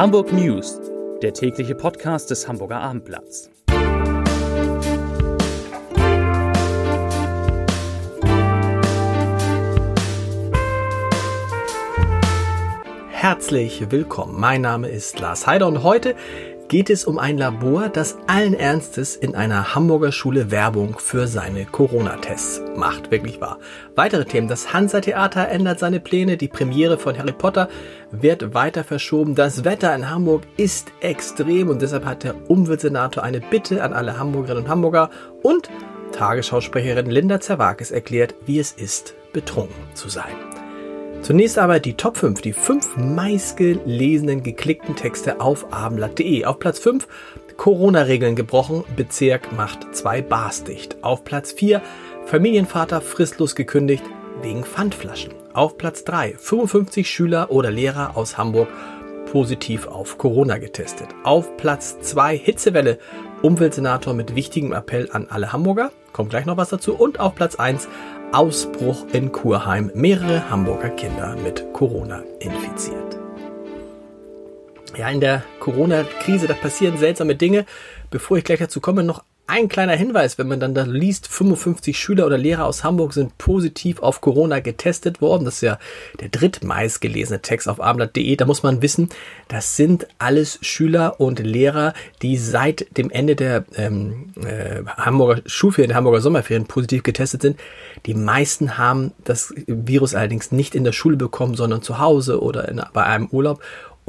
Hamburg News, der tägliche Podcast des Hamburger Abendblatts. Herzlich willkommen. Mein Name ist Lars Heider und heute geht es um ein Labor, das allen Ernstes in einer Hamburger Schule Werbung für seine Corona-Tests macht. Wirklich wahr. Weitere Themen. Das Hansa-Theater ändert seine Pläne. Die Premiere von Harry Potter wird weiter verschoben. Das Wetter in Hamburg ist extrem und deshalb hat der Umweltsenator eine Bitte an alle Hamburgerinnen und Hamburger und Tagesschausprecherin Linda Zerwakis erklärt, wie es ist, betrunken zu sein. Zunächst aber die Top 5, die fünf meistgelesenen geklickten Texte auf abendblatt.de. Auf Platz 5 Corona-Regeln gebrochen, Bezirk macht zwei Bars dicht. Auf Platz 4 Familienvater fristlos gekündigt wegen Pfandflaschen. Auf Platz 3 55 Schüler oder Lehrer aus Hamburg positiv auf Corona getestet. Auf Platz 2 Hitzewelle, Umweltsenator mit wichtigem Appell an alle Hamburger. Kommt gleich noch was dazu. Und auf Platz 1 Ausbruch in Kurheim. Mehrere Hamburger Kinder mit Corona infiziert. Ja, in der Corona-Krise, da passieren seltsame Dinge. Bevor ich gleich dazu komme, noch ein kleiner Hinweis, wenn man dann da liest, 55 Schüler oder Lehrer aus Hamburg sind positiv auf Corona getestet worden. Das ist ja der drittmeist gelesene Text auf abendblatt.de. Da muss man wissen, das sind alles Schüler und Lehrer, die seit dem Ende der ähm, äh, Hamburger Schulferien, der Hamburger Sommerferien positiv getestet sind. Die meisten haben das Virus allerdings nicht in der Schule bekommen, sondern zu Hause oder in, bei einem Urlaub.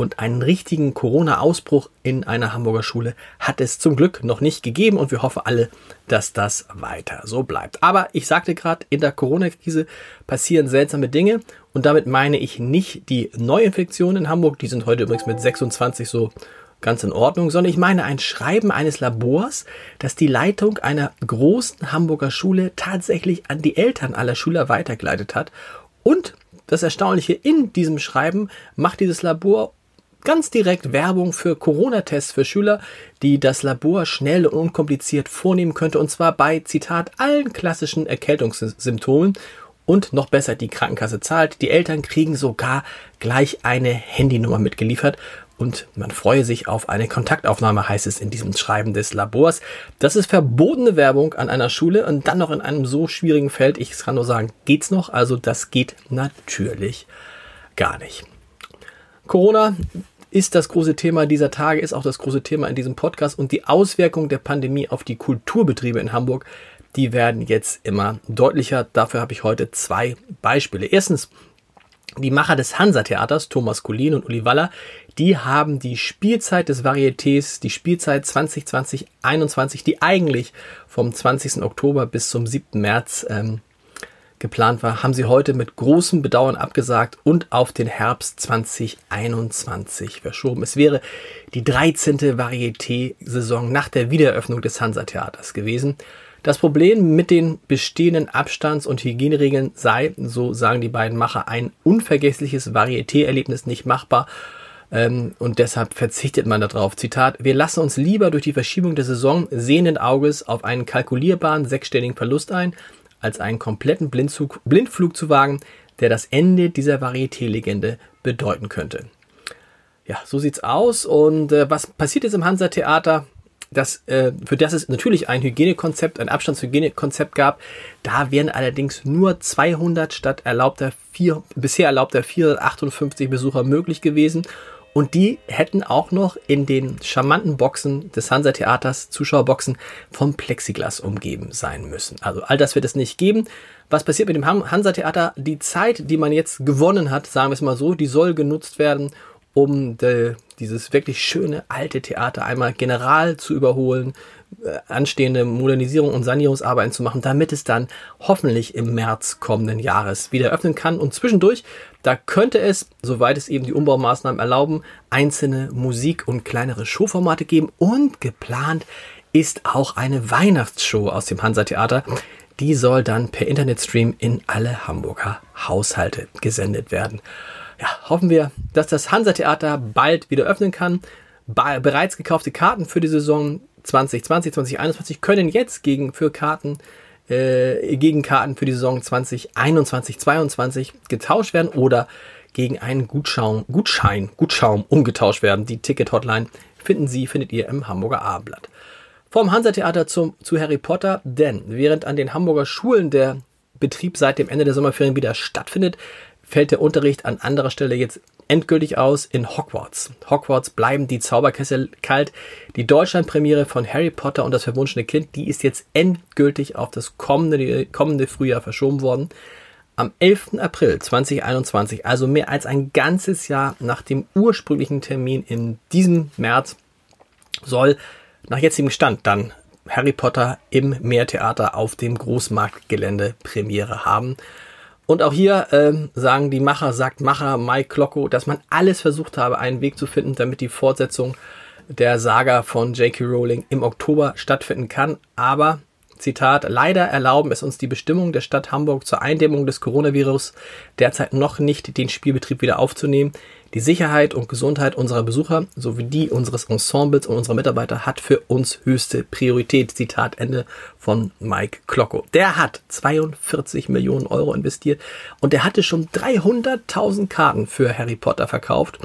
Und einen richtigen Corona-Ausbruch in einer Hamburger Schule hat es zum Glück noch nicht gegeben und wir hoffen alle, dass das weiter so bleibt. Aber ich sagte gerade, in der Corona-Krise passieren seltsame Dinge und damit meine ich nicht die Neuinfektionen in Hamburg, die sind heute übrigens mit 26 so ganz in Ordnung, sondern ich meine ein Schreiben eines Labors, das die Leitung einer großen Hamburger Schule tatsächlich an die Eltern aller Schüler weitergeleitet hat. Und das Erstaunliche in diesem Schreiben macht dieses Labor ganz direkt Werbung für Corona-Tests für Schüler, die das Labor schnell und unkompliziert vornehmen könnte, und zwar bei, Zitat, allen klassischen Erkältungssymptomen und noch besser die Krankenkasse zahlt. Die Eltern kriegen sogar gleich eine Handynummer mitgeliefert und man freue sich auf eine Kontaktaufnahme, heißt es in diesem Schreiben des Labors. Das ist verbotene Werbung an einer Schule und dann noch in einem so schwierigen Feld. Ich kann nur sagen, geht's noch? Also das geht natürlich gar nicht. Corona ist das große Thema dieser Tage, ist auch das große Thema in diesem Podcast und die Auswirkungen der Pandemie auf die Kulturbetriebe in Hamburg, die werden jetzt immer deutlicher. Dafür habe ich heute zwei Beispiele. Erstens, die Macher des Hansa-Theaters, Thomas Collin und Uli Waller, die haben die Spielzeit des Varietés, die Spielzeit 2020-21, die eigentlich vom 20. Oktober bis zum 7. März ähm, geplant war, haben sie heute mit großem Bedauern abgesagt und auf den Herbst 2021 verschoben. Es wäre die 13. Varieté-Saison nach der Wiedereröffnung des Hansa-Theaters gewesen. Das Problem mit den bestehenden Abstands- und Hygieneregeln sei, so sagen die beiden Macher, ein unvergessliches Varieté-Erlebnis nicht machbar ähm, und deshalb verzichtet man darauf. Zitat, wir lassen uns lieber durch die Verschiebung der Saison sehenden Auges auf einen kalkulierbaren sechsstelligen Verlust ein, als einen kompletten Blindzug, Blindflug zu wagen, der das Ende dieser Varieté-Legende bedeuten könnte. Ja, so sieht's aus. Und äh, was passiert jetzt im Hansa-Theater? Das, äh, für das es natürlich ein Hygienekonzept, ein Abstandshygienekonzept gab. Da wären allerdings nur 200 statt erlaubter vier, bisher erlaubter 458 Besucher möglich gewesen. Und die hätten auch noch in den charmanten Boxen des Hansa-Theaters, Zuschauerboxen, vom Plexiglas umgeben sein müssen. Also all das wird es nicht geben. Was passiert mit dem Hansa-Theater? Die Zeit, die man jetzt gewonnen hat, sagen wir es mal so, die soll genutzt werden, um de, dieses wirklich schöne alte Theater einmal general zu überholen, anstehende Modernisierung und Sanierungsarbeiten zu machen, damit es dann hoffentlich im März kommenden Jahres wieder öffnen kann. Und zwischendurch, da könnte es, soweit es eben die Umbaumaßnahmen erlauben, einzelne Musik- und kleinere Showformate geben. Und geplant ist auch eine Weihnachtsshow aus dem Hansa Theater. Die soll dann per Internetstream in alle Hamburger Haushalte gesendet werden ja, hoffen wir, dass das Hansa-Theater bald wieder öffnen kann. bereits gekaufte Karten für die Saison 2020, 2021 können jetzt gegen für Karten äh, gegen Karten für die Saison 2021, 2022 getauscht werden oder gegen einen Gutschaum, Gutschein, Gutschaum umgetauscht werden. Die Ticket-Hotline finden Sie, findet ihr im Hamburger Abendblatt. Vom Hansa-Theater zu Harry Potter, denn während an den Hamburger Schulen der Betrieb seit dem Ende der Sommerferien wieder stattfindet, fällt der Unterricht an anderer Stelle jetzt endgültig aus in Hogwarts. Hogwarts bleiben die Zauberkessel kalt. Die Deutschlandpremiere von Harry Potter und das verwunschene Kind, die ist jetzt endgültig auf das kommende, kommende Frühjahr verschoben worden. Am 11. April 2021, also mehr als ein ganzes Jahr nach dem ursprünglichen Termin in diesem März, soll nach jetzigem Stand dann Harry Potter im Meertheater auf dem Großmarktgelände Premiere haben. Und auch hier äh, sagen die Macher, sagt Macher Mike Klocko, dass man alles versucht habe, einen Weg zu finden, damit die Fortsetzung der Saga von J.K. Rowling im Oktober stattfinden kann. Aber Zitat, leider erlauben es uns die Bestimmungen der Stadt Hamburg zur Eindämmung des Coronavirus derzeit noch nicht, den Spielbetrieb wieder aufzunehmen. Die Sicherheit und Gesundheit unserer Besucher sowie die unseres Ensembles und unserer Mitarbeiter hat für uns höchste Priorität. Zitat Ende von Mike Klocko. Der hat 42 Millionen Euro investiert und er hatte schon 300.000 Karten für Harry Potter verkauft.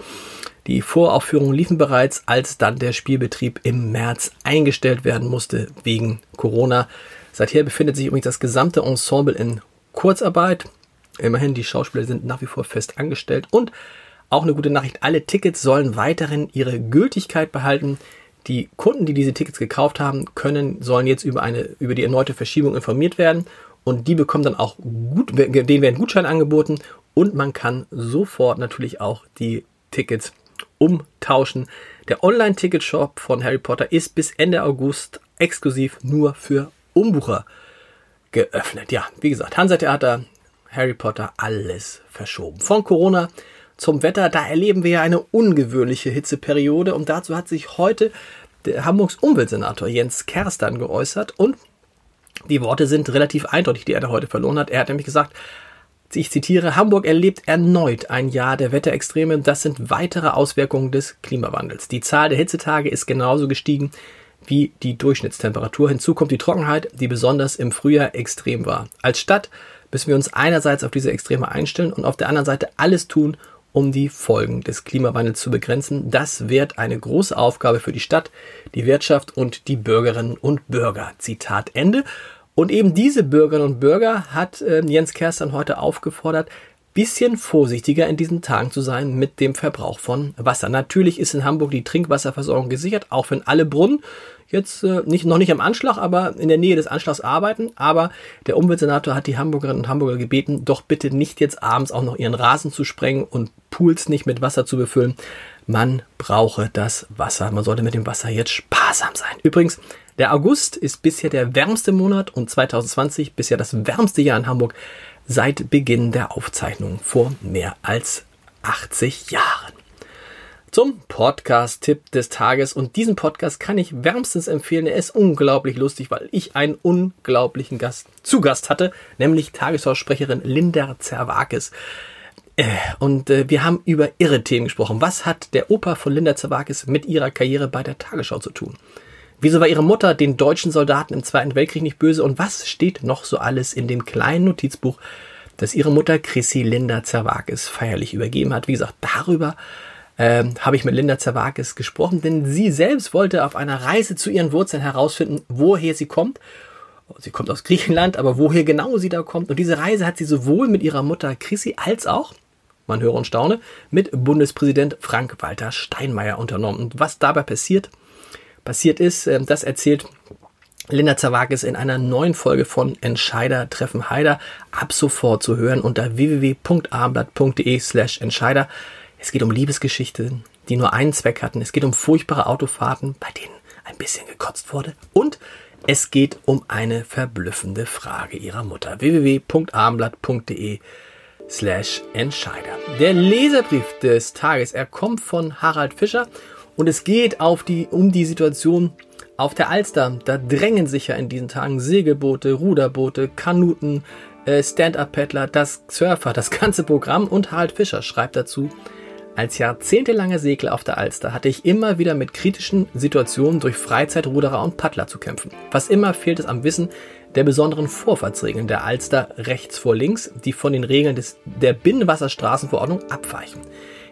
Die Voraufführungen liefen bereits, als dann der Spielbetrieb im März eingestellt werden musste wegen Corona. Seither befindet sich übrigens das gesamte Ensemble in Kurzarbeit. Immerhin, die Schauspieler sind nach wie vor fest angestellt. Und auch eine gute Nachricht, alle Tickets sollen weiterhin ihre Gültigkeit behalten. Die Kunden, die diese Tickets gekauft haben, können, sollen jetzt über eine, über die erneute Verschiebung informiert werden. Und die bekommen dann auch gut, denen werden Gutscheine angeboten und man kann sofort natürlich auch die Tickets umtauschen. Der Online-Ticket-Shop von Harry Potter ist bis Ende August exklusiv nur für Umbucher geöffnet. Ja, wie gesagt, Hansa Theater, Harry Potter, alles verschoben. Von Corona zum Wetter, da erleben wir ja eine ungewöhnliche Hitzeperiode und dazu hat sich heute der Hamburgs Umweltsenator Jens Kerstan geäußert und die Worte sind relativ eindeutig, die er da heute verloren hat. Er hat nämlich gesagt, ich zitiere, Hamburg erlebt erneut ein Jahr der Wetterextreme. Das sind weitere Auswirkungen des Klimawandels. Die Zahl der Hitzetage ist genauso gestiegen wie die Durchschnittstemperatur. Hinzu kommt die Trockenheit, die besonders im Frühjahr extrem war. Als Stadt müssen wir uns einerseits auf diese Extreme einstellen und auf der anderen Seite alles tun, um die Folgen des Klimawandels zu begrenzen. Das wird eine große Aufgabe für die Stadt, die Wirtschaft und die Bürgerinnen und Bürger. Zitat Ende. Und eben diese Bürgerinnen und Bürger hat äh, Jens Kerstern heute aufgefordert, bisschen vorsichtiger in diesen Tagen zu sein mit dem Verbrauch von Wasser. Natürlich ist in Hamburg die Trinkwasserversorgung gesichert, auch wenn alle Brunnen jetzt äh, nicht, noch nicht am Anschlag, aber in der Nähe des Anschlags arbeiten. Aber der Umweltsenator hat die Hamburgerinnen und Hamburger gebeten, doch bitte nicht jetzt abends auch noch ihren Rasen zu sprengen und Pools nicht mit Wasser zu befüllen. Man brauche das Wasser. Man sollte mit dem Wasser jetzt sparsam sein. Übrigens, der August ist bisher der wärmste Monat und 2020 bisher das wärmste Jahr in Hamburg seit Beginn der Aufzeichnung vor mehr als 80 Jahren. Zum Podcast-Tipp des Tages und diesen Podcast kann ich wärmstens empfehlen. Er ist unglaublich lustig, weil ich einen unglaublichen Gast zu Gast hatte, nämlich Tagesschausprecherin Linda Zerwakis. Äh, und äh, wir haben über irre Themen gesprochen. Was hat der Opa von Linda Zerwakis mit ihrer Karriere bei der Tagesschau zu tun? Wieso war ihre Mutter den deutschen Soldaten im Zweiten Weltkrieg nicht böse? Und was steht noch so alles in dem kleinen Notizbuch, das ihre Mutter Chrissy Linda Zerwakis feierlich übergeben hat? Wie gesagt, darüber ähm, habe ich mit Linda Zerwakis gesprochen, denn sie selbst wollte auf einer Reise zu ihren Wurzeln herausfinden, woher sie kommt. Sie kommt aus Griechenland, aber woher genau sie da kommt. Und diese Reise hat sie sowohl mit ihrer Mutter Chrissy als auch, man höre und staune, mit Bundespräsident Frank-Walter Steinmeier unternommen. Und was dabei passiert, passiert ist. Ähm, das erzählt Linda Zawakis in einer neuen Folge von Entscheider treffen Heider ab sofort zu hören unter www.abendblatt.de slash Entscheider. Es geht um Liebesgeschichten, die nur einen Zweck hatten. Es geht um furchtbare Autofahrten, bei denen ein bisschen gekotzt wurde. Und es geht um eine verblüffende Frage ihrer Mutter. www.abendblatt.de slash Entscheider. Der Leserbrief des Tages, er kommt von Harald Fischer und es geht auf die, um die Situation auf der Alster. Da drängen sich ja in diesen Tagen Segelboote, Ruderboote, Kanuten, äh, Stand-Up-Paddler, das Surfer, das ganze Programm. Und Harald Fischer schreibt dazu, als jahrzehntelanger Segler auf der Alster hatte ich immer wieder mit kritischen Situationen durch Freizeitruderer und Paddler zu kämpfen. Was immer fehlt es am Wissen der besonderen Vorfahrtsregeln der Alster rechts vor links, die von den Regeln des, der Binnenwasserstraßenverordnung abweichen.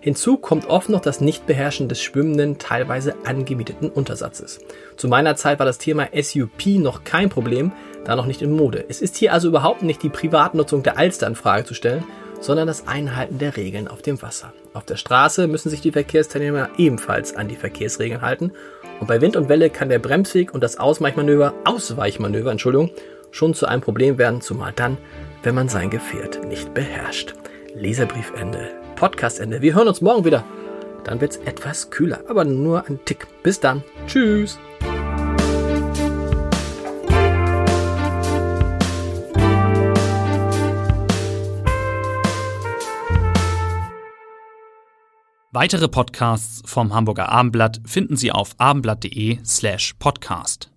Hinzu kommt oft noch das Nichtbeherrschen des schwimmenden, teilweise angemieteten Untersatzes. Zu meiner Zeit war das Thema SUP noch kein Problem, da noch nicht in Mode. Es ist hier also überhaupt nicht die Privatnutzung der Alster in Frage zu stellen, sondern das Einhalten der Regeln auf dem Wasser. Auf der Straße müssen sich die Verkehrsteilnehmer ebenfalls an die Verkehrsregeln halten und bei Wind und Welle kann der Bremsweg und das Ausweichmanöver, Ausweichmanöver, Entschuldigung, schon zu einem Problem werden, zumal dann, wenn man sein Gefährt nicht beherrscht. Leserbriefende. Podcastende. Wir hören uns morgen wieder. Dann wird es etwas kühler, aber nur ein Tick. Bis dann. Tschüss. Weitere Podcasts vom Hamburger Abendblatt finden Sie auf abendblatt.de slash podcast.